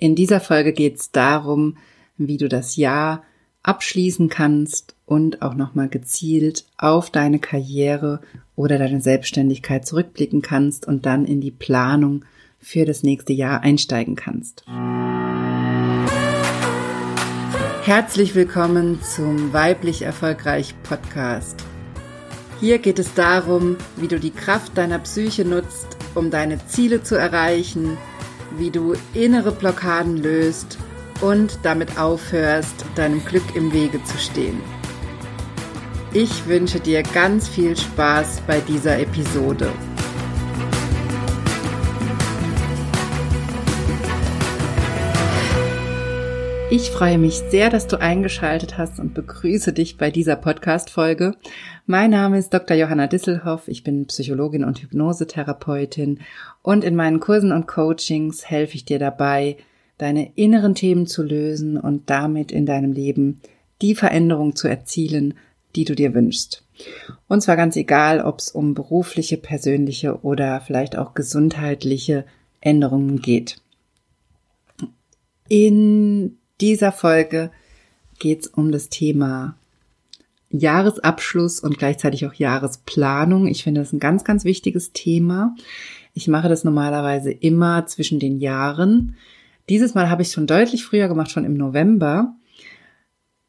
In dieser Folge geht es darum, wie du das Jahr abschließen kannst und auch nochmal gezielt auf deine Karriere oder deine Selbstständigkeit zurückblicken kannst und dann in die Planung für das nächste Jahr einsteigen kannst. Herzlich willkommen zum Weiblich Erfolgreich Podcast. Hier geht es darum, wie du die Kraft deiner Psyche nutzt, um deine Ziele zu erreichen, wie du innere Blockaden löst und damit aufhörst, deinem Glück im Wege zu stehen. Ich wünsche dir ganz viel Spaß bei dieser Episode. Ich freue mich sehr, dass du eingeschaltet hast und begrüße dich bei dieser Podcast-Folge. Mein Name ist Dr. Johanna Disselhoff. Ich bin Psychologin und Hypnosetherapeutin und in meinen Kursen und Coachings helfe ich dir dabei, deine inneren Themen zu lösen und damit in deinem Leben die Veränderung zu erzielen, die du dir wünschst. Und zwar ganz egal, ob es um berufliche, persönliche oder vielleicht auch gesundheitliche Änderungen geht. In dieser Folge geht es um das Thema Jahresabschluss und gleichzeitig auch Jahresplanung. Ich finde das ein ganz, ganz wichtiges Thema. Ich mache das normalerweise immer zwischen den Jahren. Dieses Mal habe ich schon deutlich früher gemacht, schon im November,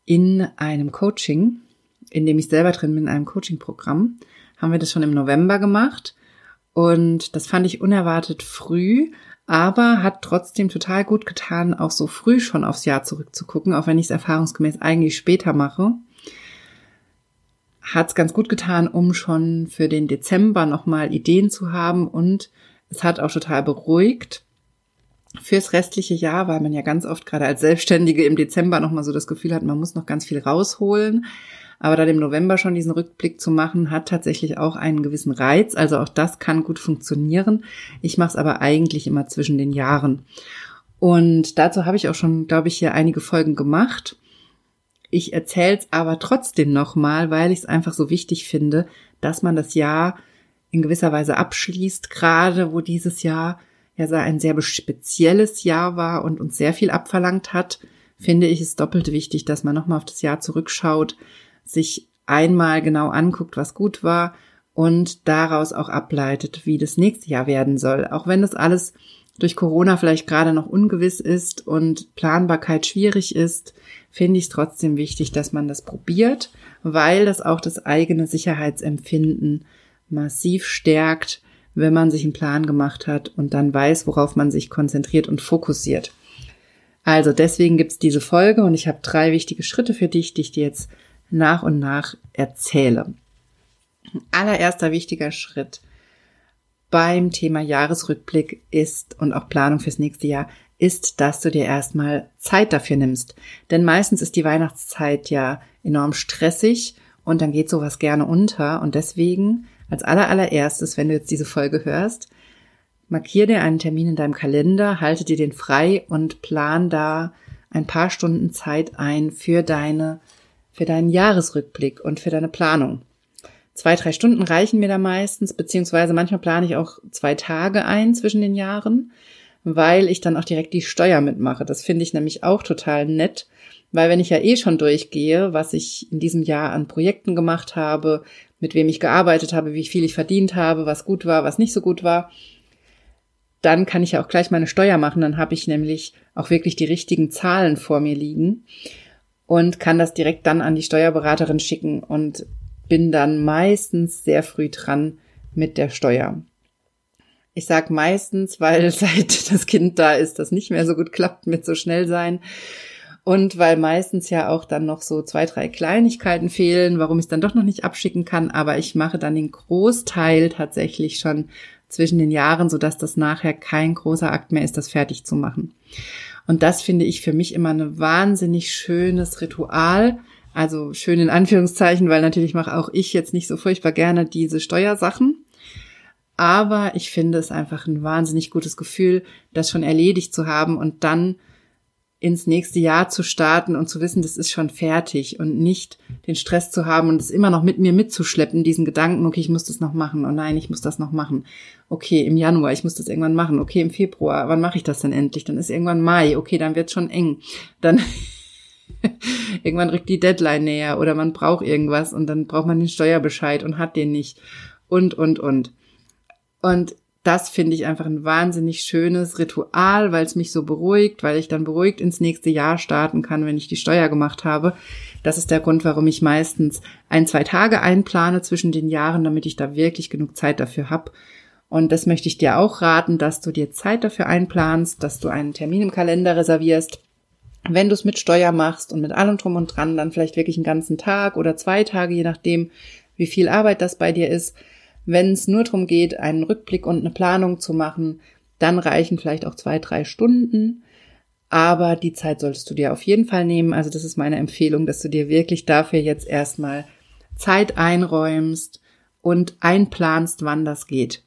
in einem Coaching, in dem ich selber drin bin, in einem Coaching-Programm, haben wir das schon im November gemacht. Und das fand ich unerwartet früh, aber hat trotzdem total gut getan, auch so früh schon aufs Jahr zurückzugucken, auch wenn ich es erfahrungsgemäß eigentlich später mache. Hat es ganz gut getan, um schon für den Dezember nochmal Ideen zu haben und es hat auch total beruhigt fürs restliche Jahr, weil man ja ganz oft gerade als Selbstständige im Dezember nochmal so das Gefühl hat, man muss noch ganz viel rausholen. Aber dann im November schon diesen Rückblick zu machen, hat tatsächlich auch einen gewissen Reiz. Also auch das kann gut funktionieren. Ich mache es aber eigentlich immer zwischen den Jahren. Und dazu habe ich auch schon, glaube ich, hier einige Folgen gemacht. Ich erzähle es aber trotzdem nochmal, weil ich es einfach so wichtig finde, dass man das Jahr in gewisser Weise abschließt, gerade wo dieses Jahr ja ein sehr spezielles Jahr war und uns sehr viel abverlangt hat, finde ich es doppelt wichtig, dass man nochmal auf das Jahr zurückschaut, sich einmal genau anguckt, was gut war und daraus auch ableitet, wie das nächste Jahr werden soll. Auch wenn das alles durch Corona vielleicht gerade noch ungewiss ist und Planbarkeit schwierig ist, finde ich es trotzdem wichtig, dass man das probiert, weil das auch das eigene Sicherheitsempfinden massiv stärkt, wenn man sich einen Plan gemacht hat und dann weiß, worauf man sich konzentriert und fokussiert. Also deswegen gibt's diese Folge und ich habe drei wichtige Schritte für dich, die ich dir jetzt nach und nach erzähle. Allererster wichtiger Schritt beim Thema Jahresrückblick ist und auch Planung fürs nächste Jahr ist, dass du dir erstmal Zeit dafür nimmst. Denn meistens ist die Weihnachtszeit ja enorm stressig und dann geht sowas gerne unter. Und deswegen als allerallererstes, wenn du jetzt diese Folge hörst, markier dir einen Termin in deinem Kalender, halte dir den frei und plan da ein paar Stunden Zeit ein für deine für deinen Jahresrückblick und für deine Planung. Zwei, drei Stunden reichen mir da meistens, beziehungsweise manchmal plane ich auch zwei Tage ein zwischen den Jahren, weil ich dann auch direkt die Steuer mitmache. Das finde ich nämlich auch total nett, weil wenn ich ja eh schon durchgehe, was ich in diesem Jahr an Projekten gemacht habe, mit wem ich gearbeitet habe, wie viel ich verdient habe, was gut war, was nicht so gut war, dann kann ich ja auch gleich meine Steuer machen. Dann habe ich nämlich auch wirklich die richtigen Zahlen vor mir liegen und kann das direkt dann an die Steuerberaterin schicken und bin dann meistens sehr früh dran mit der Steuer. Ich sag meistens, weil seit das Kind da ist, das nicht mehr so gut klappt mit so schnell sein. Und weil meistens ja auch dann noch so zwei, drei Kleinigkeiten fehlen, warum ich es dann doch noch nicht abschicken kann. Aber ich mache dann den Großteil tatsächlich schon zwischen den Jahren, sodass das nachher kein großer Akt mehr ist, das fertig zu machen. Und das finde ich für mich immer ein wahnsinnig schönes Ritual. Also schön in Anführungszeichen, weil natürlich mache auch ich jetzt nicht so furchtbar gerne diese Steuersachen. Aber ich finde es einfach ein wahnsinnig gutes Gefühl, das schon erledigt zu haben und dann ins nächste Jahr zu starten und zu wissen, das ist schon fertig und nicht den Stress zu haben und es immer noch mit mir mitzuschleppen, diesen Gedanken, okay, ich muss das noch machen, oh nein, ich muss das noch machen. Okay, im Januar, ich muss das irgendwann machen. Okay, im Februar, wann mache ich das denn endlich? Dann ist irgendwann Mai, okay, dann wird schon eng. Dann irgendwann rückt die Deadline näher oder man braucht irgendwas und dann braucht man den Steuerbescheid und hat den nicht und und und. Und das finde ich einfach ein wahnsinnig schönes Ritual, weil es mich so beruhigt, weil ich dann beruhigt ins nächste Jahr starten kann, wenn ich die Steuer gemacht habe. Das ist der Grund, warum ich meistens ein, zwei Tage einplane zwischen den Jahren, damit ich da wirklich genug Zeit dafür habe. Und das möchte ich dir auch raten, dass du dir Zeit dafür einplanst, dass du einen Termin im Kalender reservierst. Wenn du es mit Steuer machst und mit allem drum und dran, dann vielleicht wirklich einen ganzen Tag oder zwei Tage, je nachdem, wie viel Arbeit das bei dir ist wenn es nur darum geht, einen Rückblick und eine Planung zu machen, dann reichen vielleicht auch zwei, drei Stunden. Aber die Zeit solltest du dir auf jeden Fall nehmen. Also das ist meine Empfehlung, dass du dir wirklich dafür jetzt erstmal Zeit einräumst und einplanst, wann das geht.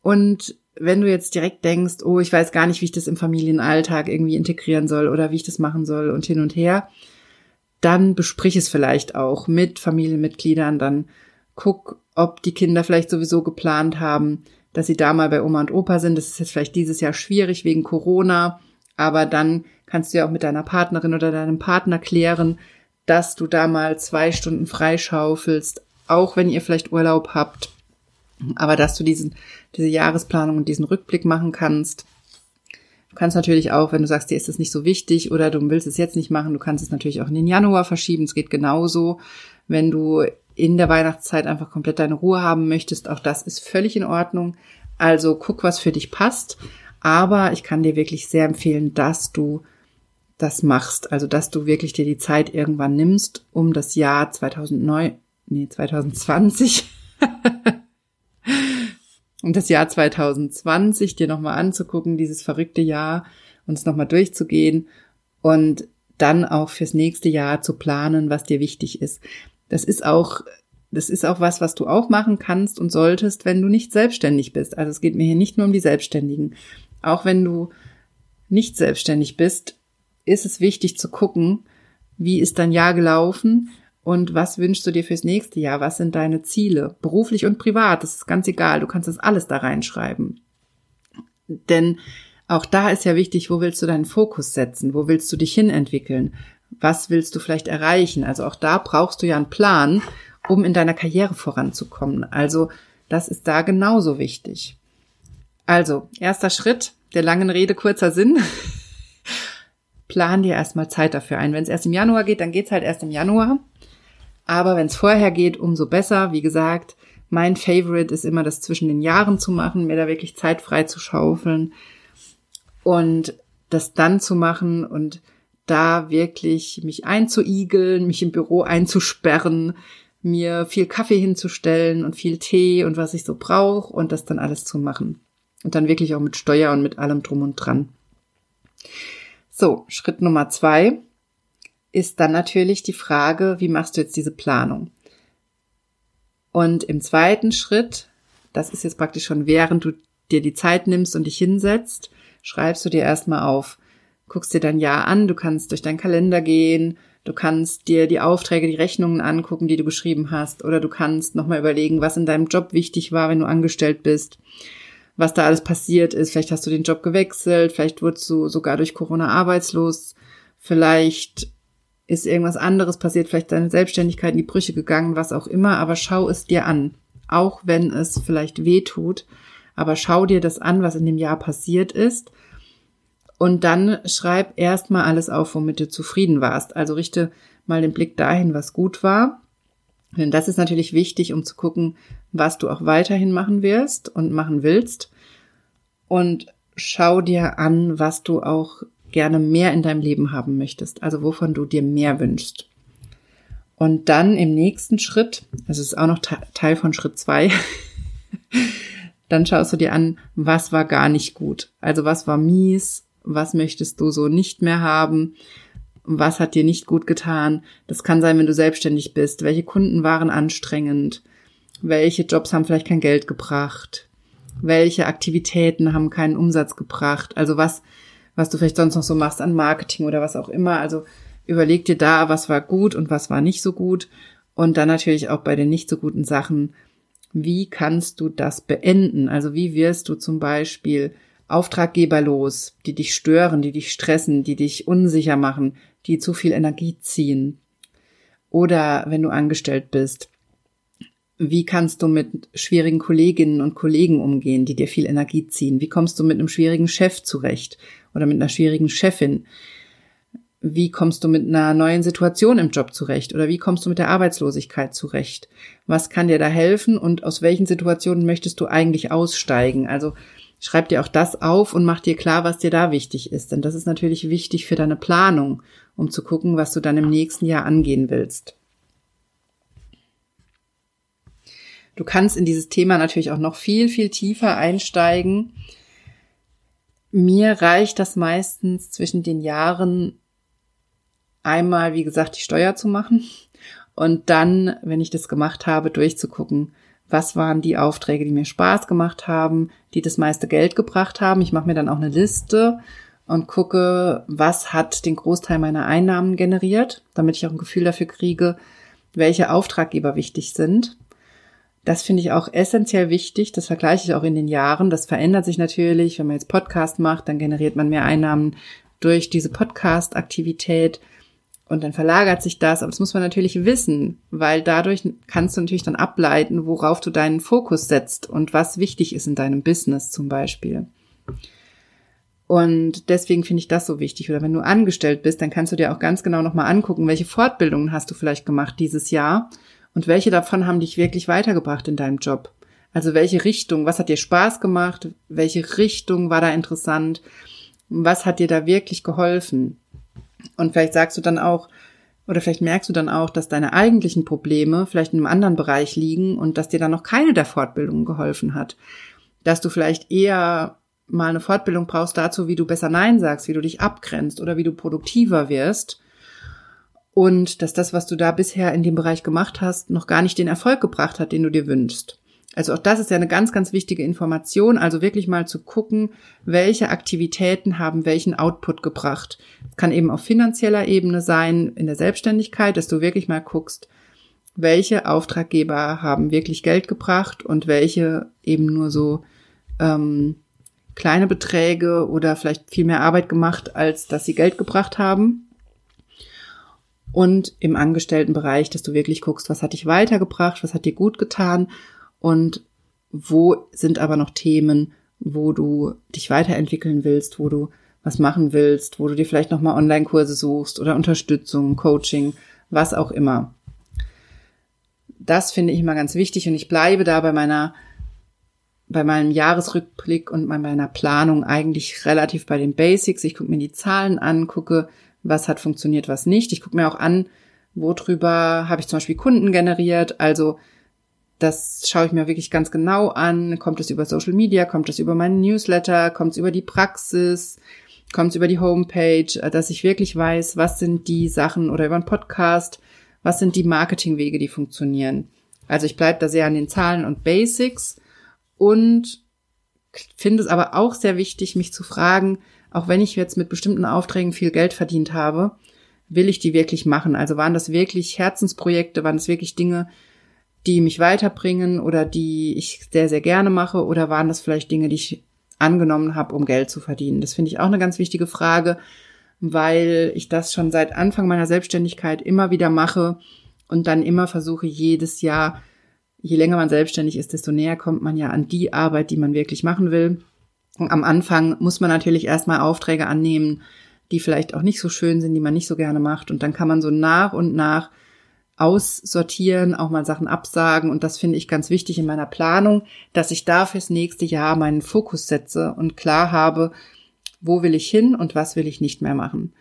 Und wenn du jetzt direkt denkst, oh, ich weiß gar nicht, wie ich das im Familienalltag irgendwie integrieren soll oder wie ich das machen soll und hin und her, dann besprich es vielleicht auch mit Familienmitgliedern, dann guck, ob die Kinder vielleicht sowieso geplant haben, dass sie da mal bei Oma und Opa sind. Das ist jetzt vielleicht dieses Jahr schwierig wegen Corona, aber dann kannst du ja auch mit deiner Partnerin oder deinem Partner klären, dass du da mal zwei Stunden freischaufelst, auch wenn ihr vielleicht Urlaub habt, aber dass du diesen, diese Jahresplanung und diesen Rückblick machen kannst. Du kannst natürlich auch, wenn du sagst, dir ist das nicht so wichtig oder du willst es jetzt nicht machen, du kannst es natürlich auch in den Januar verschieben. Es geht genauso. Wenn du in der Weihnachtszeit einfach komplett deine Ruhe haben möchtest, auch das ist völlig in Ordnung. Also guck, was für dich passt. Aber ich kann dir wirklich sehr empfehlen, dass du das machst. Also, dass du wirklich dir die Zeit irgendwann nimmst, um das Jahr 2009, nee, 2020, um das Jahr 2020 dir nochmal anzugucken, dieses verrückte Jahr, und es nochmal durchzugehen und dann auch fürs nächste Jahr zu planen, was dir wichtig ist. Das ist auch, das ist auch was, was du auch machen kannst und solltest, wenn du nicht selbstständig bist. Also es geht mir hier nicht nur um die Selbstständigen. Auch wenn du nicht selbstständig bist, ist es wichtig zu gucken, wie ist dein Jahr gelaufen und was wünschst du dir fürs nächste Jahr? Was sind deine Ziele? Beruflich und privat, das ist ganz egal. Du kannst das alles da reinschreiben. Denn auch da ist ja wichtig, wo willst du deinen Fokus setzen? Wo willst du dich hin entwickeln? Was willst du vielleicht erreichen? Also auch da brauchst du ja einen Plan, um in deiner Karriere voranzukommen. Also das ist da genauso wichtig. Also, erster Schritt, der langen Rede kurzer Sinn. Plan dir erstmal Zeit dafür ein. Wenn es erst im Januar geht, dann geht's halt erst im Januar. Aber wenn es vorher geht, umso besser. Wie gesagt, mein Favorite ist immer das zwischen den Jahren zu machen, mir da wirklich Zeit frei zu schaufeln und das dann zu machen und da wirklich mich einzuigeln, mich im Büro einzusperren, mir viel Kaffee hinzustellen und viel Tee und was ich so brauche und das dann alles zu machen. Und dann wirklich auch mit Steuer und mit allem drum und dran. So, Schritt Nummer zwei ist dann natürlich die Frage, wie machst du jetzt diese Planung? Und im zweiten Schritt, das ist jetzt praktisch schon während du dir die Zeit nimmst und dich hinsetzt, schreibst du dir erstmal auf, guckst dir dein Jahr an, du kannst durch deinen Kalender gehen, du kannst dir die Aufträge, die Rechnungen angucken, die du geschrieben hast, oder du kannst nochmal überlegen, was in deinem Job wichtig war, wenn du angestellt bist, was da alles passiert ist. Vielleicht hast du den Job gewechselt, vielleicht wurdest du sogar durch Corona arbeitslos, vielleicht ist irgendwas anderes passiert, vielleicht deine Selbstständigkeit in die Brüche gegangen, was auch immer, aber schau es dir an. Auch wenn es vielleicht weh tut, aber schau dir das an, was in dem Jahr passiert ist und dann schreib erstmal alles auf, womit du zufrieden warst. Also richte mal den Blick dahin, was gut war. Denn das ist natürlich wichtig, um zu gucken, was du auch weiterhin machen wirst und machen willst. Und schau dir an, was du auch gerne mehr in deinem Leben haben möchtest. Also wovon du dir mehr wünschst. Und dann im nächsten Schritt, das ist auch noch Teil von Schritt zwei, dann schaust du dir an, was war gar nicht gut. Also was war mies, was möchtest du so nicht mehr haben, was hat dir nicht gut getan. Das kann sein, wenn du selbstständig bist. Welche Kunden waren anstrengend? Welche Jobs haben vielleicht kein Geld gebracht? Welche Aktivitäten haben keinen Umsatz gebracht? Also was, was du vielleicht sonst noch so machst an Marketing oder was auch immer. Also überleg dir da, was war gut und was war nicht so gut. Und dann natürlich auch bei den nicht so guten Sachen, wie kannst du das beenden? Also wie wirst du zum Beispiel Auftraggeber los, die dich stören, die dich stressen, die dich unsicher machen, die zu viel Energie ziehen? Oder wenn du angestellt bist, wie kannst du mit schwierigen Kolleginnen und Kollegen umgehen, die dir viel Energie ziehen? Wie kommst du mit einem schwierigen Chef zurecht oder mit einer schwierigen Chefin? Wie kommst du mit einer neuen Situation im Job zurecht oder wie kommst du mit der Arbeitslosigkeit zurecht? Was kann dir da helfen und aus welchen Situationen möchtest du eigentlich aussteigen? Also schreib dir auch das auf und mach dir klar, was dir da wichtig ist, denn das ist natürlich wichtig für deine Planung, um zu gucken, was du dann im nächsten Jahr angehen willst. Du kannst in dieses Thema natürlich auch noch viel, viel tiefer einsteigen. Mir reicht das meistens zwischen den Jahren einmal, wie gesagt, die Steuer zu machen und dann, wenn ich das gemacht habe, durchzugucken, was waren die Aufträge, die mir Spaß gemacht haben, die das meiste Geld gebracht haben. Ich mache mir dann auch eine Liste und gucke, was hat den Großteil meiner Einnahmen generiert, damit ich auch ein Gefühl dafür kriege, welche Auftraggeber wichtig sind. Das finde ich auch essentiell wichtig. Das vergleiche ich auch in den Jahren. Das verändert sich natürlich. Wenn man jetzt Podcast macht, dann generiert man mehr Einnahmen durch diese Podcast-Aktivität. Und dann verlagert sich das, aber das muss man natürlich wissen, weil dadurch kannst du natürlich dann ableiten, worauf du deinen Fokus setzt und was wichtig ist in deinem Business zum Beispiel. Und deswegen finde ich das so wichtig. Oder wenn du angestellt bist, dann kannst du dir auch ganz genau nochmal angucken, welche Fortbildungen hast du vielleicht gemacht dieses Jahr und welche davon haben dich wirklich weitergebracht in deinem Job. Also welche Richtung, was hat dir Spaß gemacht, welche Richtung war da interessant, was hat dir da wirklich geholfen. Und vielleicht sagst du dann auch, oder vielleicht merkst du dann auch, dass deine eigentlichen Probleme vielleicht in einem anderen Bereich liegen und dass dir dann noch keine der Fortbildungen geholfen hat. Dass du vielleicht eher mal eine Fortbildung brauchst dazu, wie du besser Nein sagst, wie du dich abgrenzt oder wie du produktiver wirst. Und dass das, was du da bisher in dem Bereich gemacht hast, noch gar nicht den Erfolg gebracht hat, den du dir wünschst. Also auch das ist ja eine ganz, ganz wichtige Information. Also wirklich mal zu gucken, welche Aktivitäten haben welchen Output gebracht. Es kann eben auf finanzieller Ebene sein, in der Selbstständigkeit, dass du wirklich mal guckst, welche Auftraggeber haben wirklich Geld gebracht und welche eben nur so ähm, kleine Beträge oder vielleicht viel mehr Arbeit gemacht, als dass sie Geld gebracht haben. Und im Angestelltenbereich, dass du wirklich guckst, was hat dich weitergebracht, was hat dir gut getan und wo sind aber noch Themen, wo du dich weiterentwickeln willst, wo du was machen willst, wo du dir vielleicht nochmal Online-Kurse suchst oder Unterstützung, Coaching, was auch immer. Das finde ich immer ganz wichtig und ich bleibe da bei meiner, bei meinem Jahresrückblick und bei meiner Planung eigentlich relativ bei den Basics. Ich gucke mir die Zahlen an, gucke, was hat funktioniert, was nicht. Ich gucke mir auch an, worüber habe ich zum Beispiel Kunden generiert, also das schaue ich mir wirklich ganz genau an. Kommt es über Social Media? Kommt es über meinen Newsletter? Kommt es über die Praxis? Kommt es über die Homepage? Dass ich wirklich weiß, was sind die Sachen oder über einen Podcast? Was sind die Marketingwege, die funktionieren? Also ich bleibe da sehr an den Zahlen und Basics und finde es aber auch sehr wichtig, mich zu fragen, auch wenn ich jetzt mit bestimmten Aufträgen viel Geld verdient habe, will ich die wirklich machen? Also waren das wirklich Herzensprojekte? Waren das wirklich Dinge, die mich weiterbringen oder die ich sehr, sehr gerne mache oder waren das vielleicht Dinge, die ich angenommen habe, um Geld zu verdienen? Das finde ich auch eine ganz wichtige Frage, weil ich das schon seit Anfang meiner Selbstständigkeit immer wieder mache und dann immer versuche, jedes Jahr, je länger man selbstständig ist, desto näher kommt man ja an die Arbeit, die man wirklich machen will. Und am Anfang muss man natürlich erstmal Aufträge annehmen, die vielleicht auch nicht so schön sind, die man nicht so gerne macht. Und dann kann man so nach und nach aussortieren, auch mal Sachen absagen. Und das finde ich ganz wichtig in meiner Planung, dass ich da fürs nächste Jahr meinen Fokus setze und klar habe, wo will ich hin und was will ich nicht mehr machen.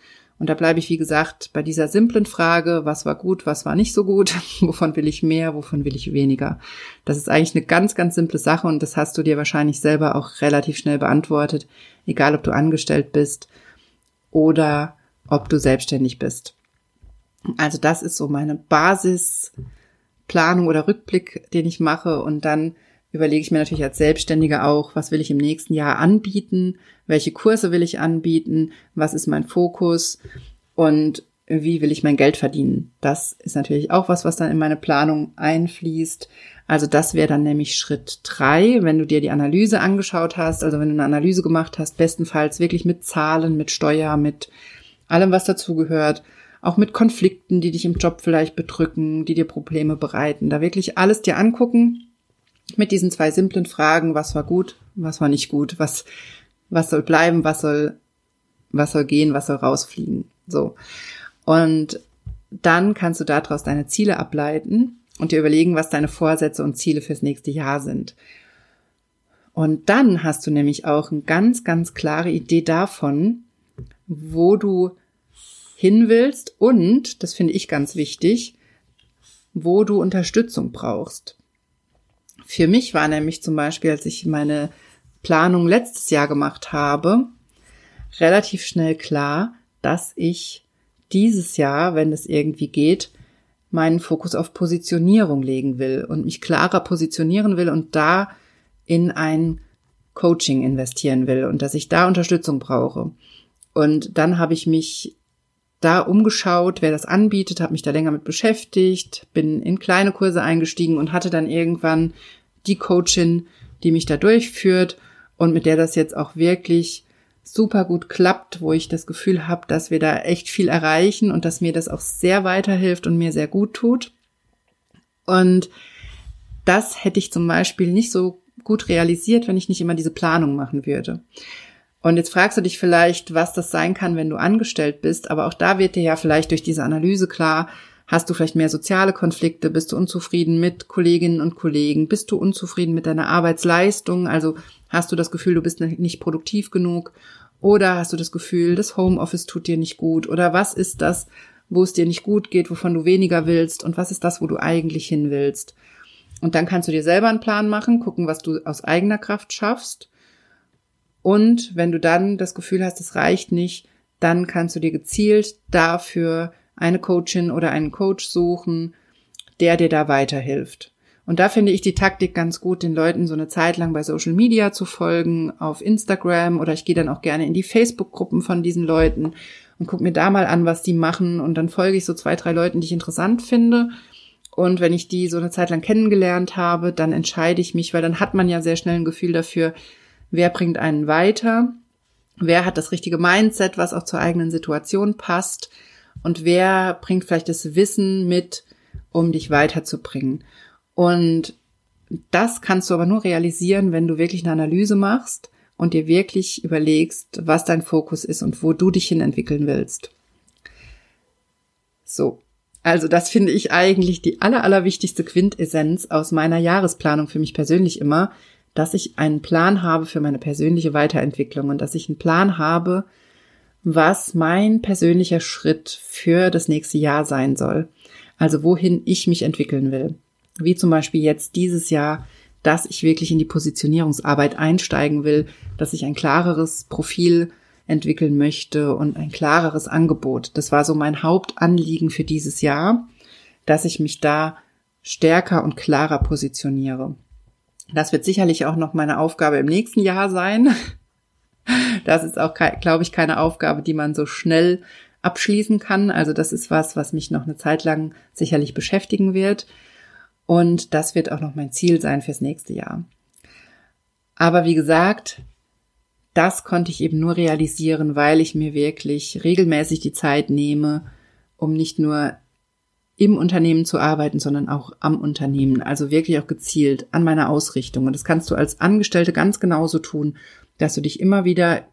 Und da bleibe ich, wie gesagt, bei dieser simplen Frage, was war gut, was war nicht so gut, wovon will ich mehr, wovon will ich weniger. Das ist eigentlich eine ganz, ganz simple Sache und das hast du dir wahrscheinlich selber auch relativ schnell beantwortet, egal ob du angestellt bist oder ob du selbstständig bist. Also das ist so meine Basisplanung oder Rückblick, den ich mache. Und dann überlege ich mir natürlich als Selbstständiger auch, was will ich im nächsten Jahr anbieten, welche Kurse will ich anbieten, was ist mein Fokus? Und wie will ich mein Geld verdienen. Das ist natürlich auch was, was dann in meine Planung einfließt. Also das wäre dann nämlich Schritt drei, wenn du dir die Analyse angeschaut hast, also wenn du eine Analyse gemacht hast, bestenfalls wirklich mit Zahlen, mit Steuer, mit allem, was dazugehört, auch mit Konflikten, die dich im Job vielleicht bedrücken, die dir Probleme bereiten, da wirklich alles dir angucken mit diesen zwei simplen Fragen, was war gut, was war nicht gut, was, was soll bleiben, was soll, was soll gehen, was soll rausfliegen, so. Und dann kannst du daraus deine Ziele ableiten und dir überlegen, was deine Vorsätze und Ziele fürs nächste Jahr sind. Und dann hast du nämlich auch eine ganz, ganz klare Idee davon, wo du hin willst und, das finde ich ganz wichtig, wo du Unterstützung brauchst. Für mich war nämlich zum Beispiel, als ich meine Planung letztes Jahr gemacht habe, relativ schnell klar, dass ich dieses Jahr, wenn es irgendwie geht, meinen Fokus auf Positionierung legen will und mich klarer positionieren will und da in ein Coaching investieren will und dass ich da Unterstützung brauche. Und dann habe ich mich da umgeschaut, wer das anbietet, habe mich da länger mit beschäftigt, bin in kleine Kurse eingestiegen und hatte dann irgendwann die Coachin, die mich da durchführt und mit der das jetzt auch wirklich super gut klappt, wo ich das Gefühl habe, dass wir da echt viel erreichen und dass mir das auch sehr weiterhilft und mir sehr gut tut. Und das hätte ich zum Beispiel nicht so gut realisiert, wenn ich nicht immer diese Planung machen würde. Und jetzt fragst du dich vielleicht, was das sein kann, wenn du angestellt bist, aber auch da wird dir ja vielleicht durch diese Analyse klar, Hast du vielleicht mehr soziale Konflikte? Bist du unzufrieden mit Kolleginnen und Kollegen? Bist du unzufrieden mit deiner Arbeitsleistung? Also hast du das Gefühl, du bist nicht produktiv genug? Oder hast du das Gefühl, das Homeoffice tut dir nicht gut? Oder was ist das, wo es dir nicht gut geht, wovon du weniger willst? Und was ist das, wo du eigentlich hin willst? Und dann kannst du dir selber einen Plan machen, gucken, was du aus eigener Kraft schaffst. Und wenn du dann das Gefühl hast, es reicht nicht, dann kannst du dir gezielt dafür eine Coachin oder einen Coach suchen, der dir da weiterhilft. Und da finde ich die Taktik ganz gut, den Leuten so eine Zeit lang bei Social Media zu folgen, auf Instagram oder ich gehe dann auch gerne in die Facebook-Gruppen von diesen Leuten und gucke mir da mal an, was die machen und dann folge ich so zwei, drei Leuten, die ich interessant finde. Und wenn ich die so eine Zeit lang kennengelernt habe, dann entscheide ich mich, weil dann hat man ja sehr schnell ein Gefühl dafür, wer bringt einen weiter, wer hat das richtige Mindset, was auch zur eigenen Situation passt und wer bringt vielleicht das Wissen mit, um dich weiterzubringen. Und das kannst du aber nur realisieren, wenn du wirklich eine Analyse machst und dir wirklich überlegst, was dein Fokus ist und wo du dich hin entwickeln willst. So. Also das finde ich eigentlich die aller, allerwichtigste Quintessenz aus meiner Jahresplanung für mich persönlich immer, dass ich einen Plan habe für meine persönliche Weiterentwicklung und dass ich einen Plan habe, was mein persönlicher Schritt für das nächste Jahr sein soll. Also wohin ich mich entwickeln will. Wie zum Beispiel jetzt dieses Jahr, dass ich wirklich in die Positionierungsarbeit einsteigen will, dass ich ein klareres Profil entwickeln möchte und ein klareres Angebot. Das war so mein Hauptanliegen für dieses Jahr, dass ich mich da stärker und klarer positioniere. Das wird sicherlich auch noch meine Aufgabe im nächsten Jahr sein, das ist auch, glaube ich, keine Aufgabe, die man so schnell abschließen kann. Also das ist was, was mich noch eine Zeit lang sicherlich beschäftigen wird. Und das wird auch noch mein Ziel sein fürs nächste Jahr. Aber wie gesagt, das konnte ich eben nur realisieren, weil ich mir wirklich regelmäßig die Zeit nehme, um nicht nur im Unternehmen zu arbeiten, sondern auch am Unternehmen. Also wirklich auch gezielt an meiner Ausrichtung. Und das kannst du als Angestellte ganz genauso tun dass du dich immer wieder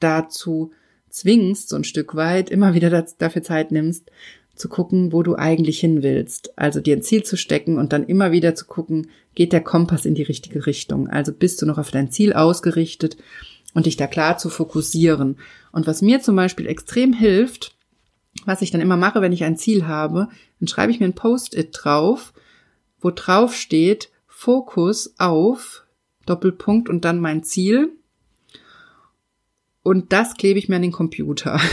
dazu zwingst, so ein Stück weit, immer wieder dafür Zeit nimmst, zu gucken, wo du eigentlich hin willst. Also dir ein Ziel zu stecken und dann immer wieder zu gucken, geht der Kompass in die richtige Richtung? Also bist du noch auf dein Ziel ausgerichtet und dich da klar zu fokussieren. Und was mir zum Beispiel extrem hilft, was ich dann immer mache, wenn ich ein Ziel habe, dann schreibe ich mir ein Post-it drauf, wo drauf steht, Fokus auf Doppelpunkt und dann mein Ziel. Und das klebe ich mir an den Computer.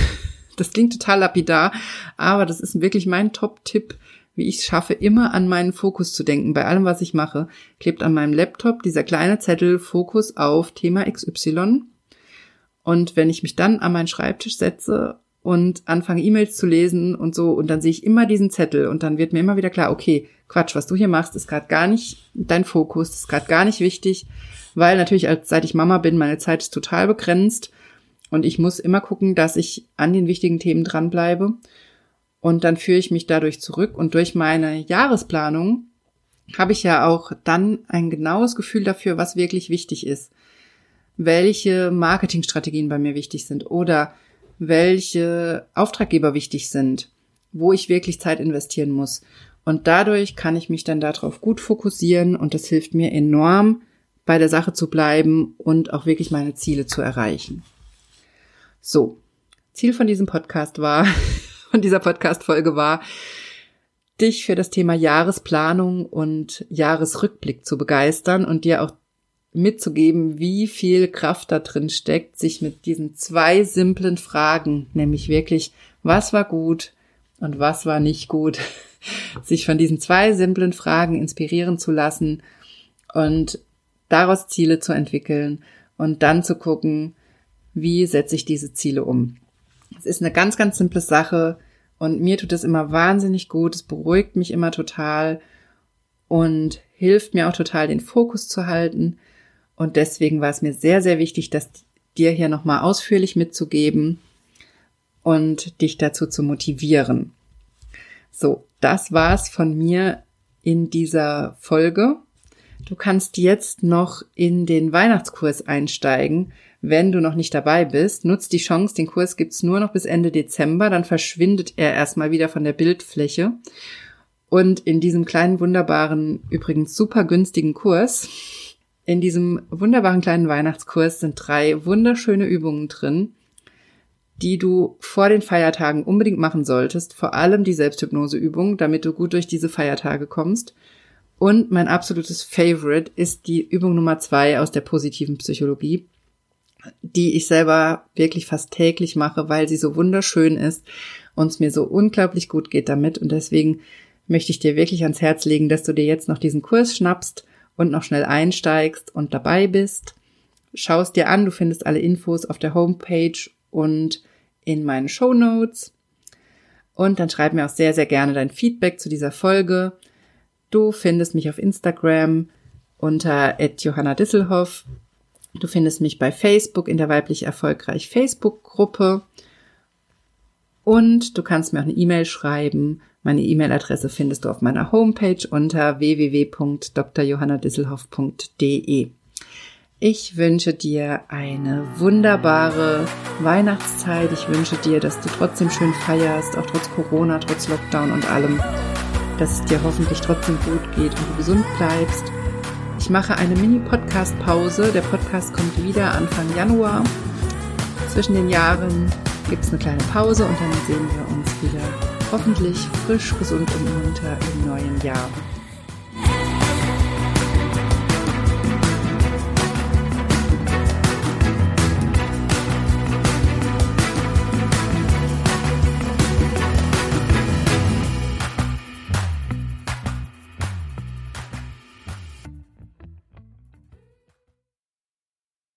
Das klingt total lapidar, aber das ist wirklich mein Top-Tipp, wie ich es schaffe, immer an meinen Fokus zu denken. Bei allem, was ich mache, klebt an meinem Laptop dieser kleine Zettel Fokus auf Thema XY. Und wenn ich mich dann an meinen Schreibtisch setze und anfange E-Mails zu lesen und so. Und dann sehe ich immer diesen Zettel und dann wird mir immer wieder klar, okay, Quatsch, was du hier machst, ist gerade gar nicht dein Fokus, ist gerade gar nicht wichtig, weil natürlich als seit ich Mama bin, meine Zeit ist total begrenzt. Und ich muss immer gucken, dass ich an den wichtigen Themen dranbleibe. Und dann führe ich mich dadurch zurück. Und durch meine Jahresplanung habe ich ja auch dann ein genaues Gefühl dafür, was wirklich wichtig ist, welche Marketingstrategien bei mir wichtig sind. Oder welche Auftraggeber wichtig sind, wo ich wirklich Zeit investieren muss. Und dadurch kann ich mich dann darauf gut fokussieren und das hilft mir enorm, bei der Sache zu bleiben und auch wirklich meine Ziele zu erreichen. So, Ziel von diesem Podcast war, von dieser Podcast-Folge war, dich für das Thema Jahresplanung und Jahresrückblick zu begeistern und dir auch mitzugeben, wie viel Kraft da drin steckt, sich mit diesen zwei simplen Fragen, nämlich wirklich, was war gut und was war nicht gut, sich von diesen zwei simplen Fragen inspirieren zu lassen und daraus Ziele zu entwickeln und dann zu gucken, wie setze ich diese Ziele um. Es ist eine ganz, ganz simple Sache und mir tut es immer wahnsinnig gut. Es beruhigt mich immer total und hilft mir auch total, den Fokus zu halten und deswegen war es mir sehr, sehr wichtig, das dir hier nochmal ausführlich mitzugeben und dich dazu zu motivieren. So, das war's von mir in dieser Folge. Du kannst jetzt noch in den Weihnachtskurs einsteigen. Wenn du noch nicht dabei bist, nutzt die Chance. Den Kurs gibt's nur noch bis Ende Dezember. Dann verschwindet er erstmal wieder von der Bildfläche. Und in diesem kleinen, wunderbaren, übrigens super günstigen Kurs in diesem wunderbaren kleinen Weihnachtskurs sind drei wunderschöne Übungen drin, die du vor den Feiertagen unbedingt machen solltest. Vor allem die Selbsthypnoseübung, damit du gut durch diese Feiertage kommst. Und mein absolutes Favorite ist die Übung Nummer zwei aus der positiven Psychologie, die ich selber wirklich fast täglich mache, weil sie so wunderschön ist und es mir so unglaublich gut geht damit. Und deswegen möchte ich dir wirklich ans Herz legen, dass du dir jetzt noch diesen Kurs schnappst und noch schnell einsteigst und dabei bist. Schaust dir an, du findest alle Infos auf der Homepage und in meinen Show Notes. Und dann schreib mir auch sehr, sehr gerne dein Feedback zu dieser Folge. Du findest mich auf Instagram unter Johanna Disselhoff. Du findest mich bei Facebook in der weiblich erfolgreich Facebook-Gruppe. Und du kannst mir auch eine E-Mail schreiben meine E-Mail-Adresse findest du auf meiner Homepage unter www.drjohannadisselhoff.de. Ich wünsche dir eine wunderbare Weihnachtszeit. Ich wünsche dir, dass du trotzdem schön feierst, auch trotz Corona, trotz Lockdown und allem, dass es dir hoffentlich trotzdem gut geht und du gesund bleibst. Ich mache eine Mini-Podcast-Pause. Der Podcast kommt wieder Anfang Januar. Zwischen den Jahren gibt es eine kleine Pause und dann sehen wir uns hoffentlich frisch, gesund und munter im neuen Jahr.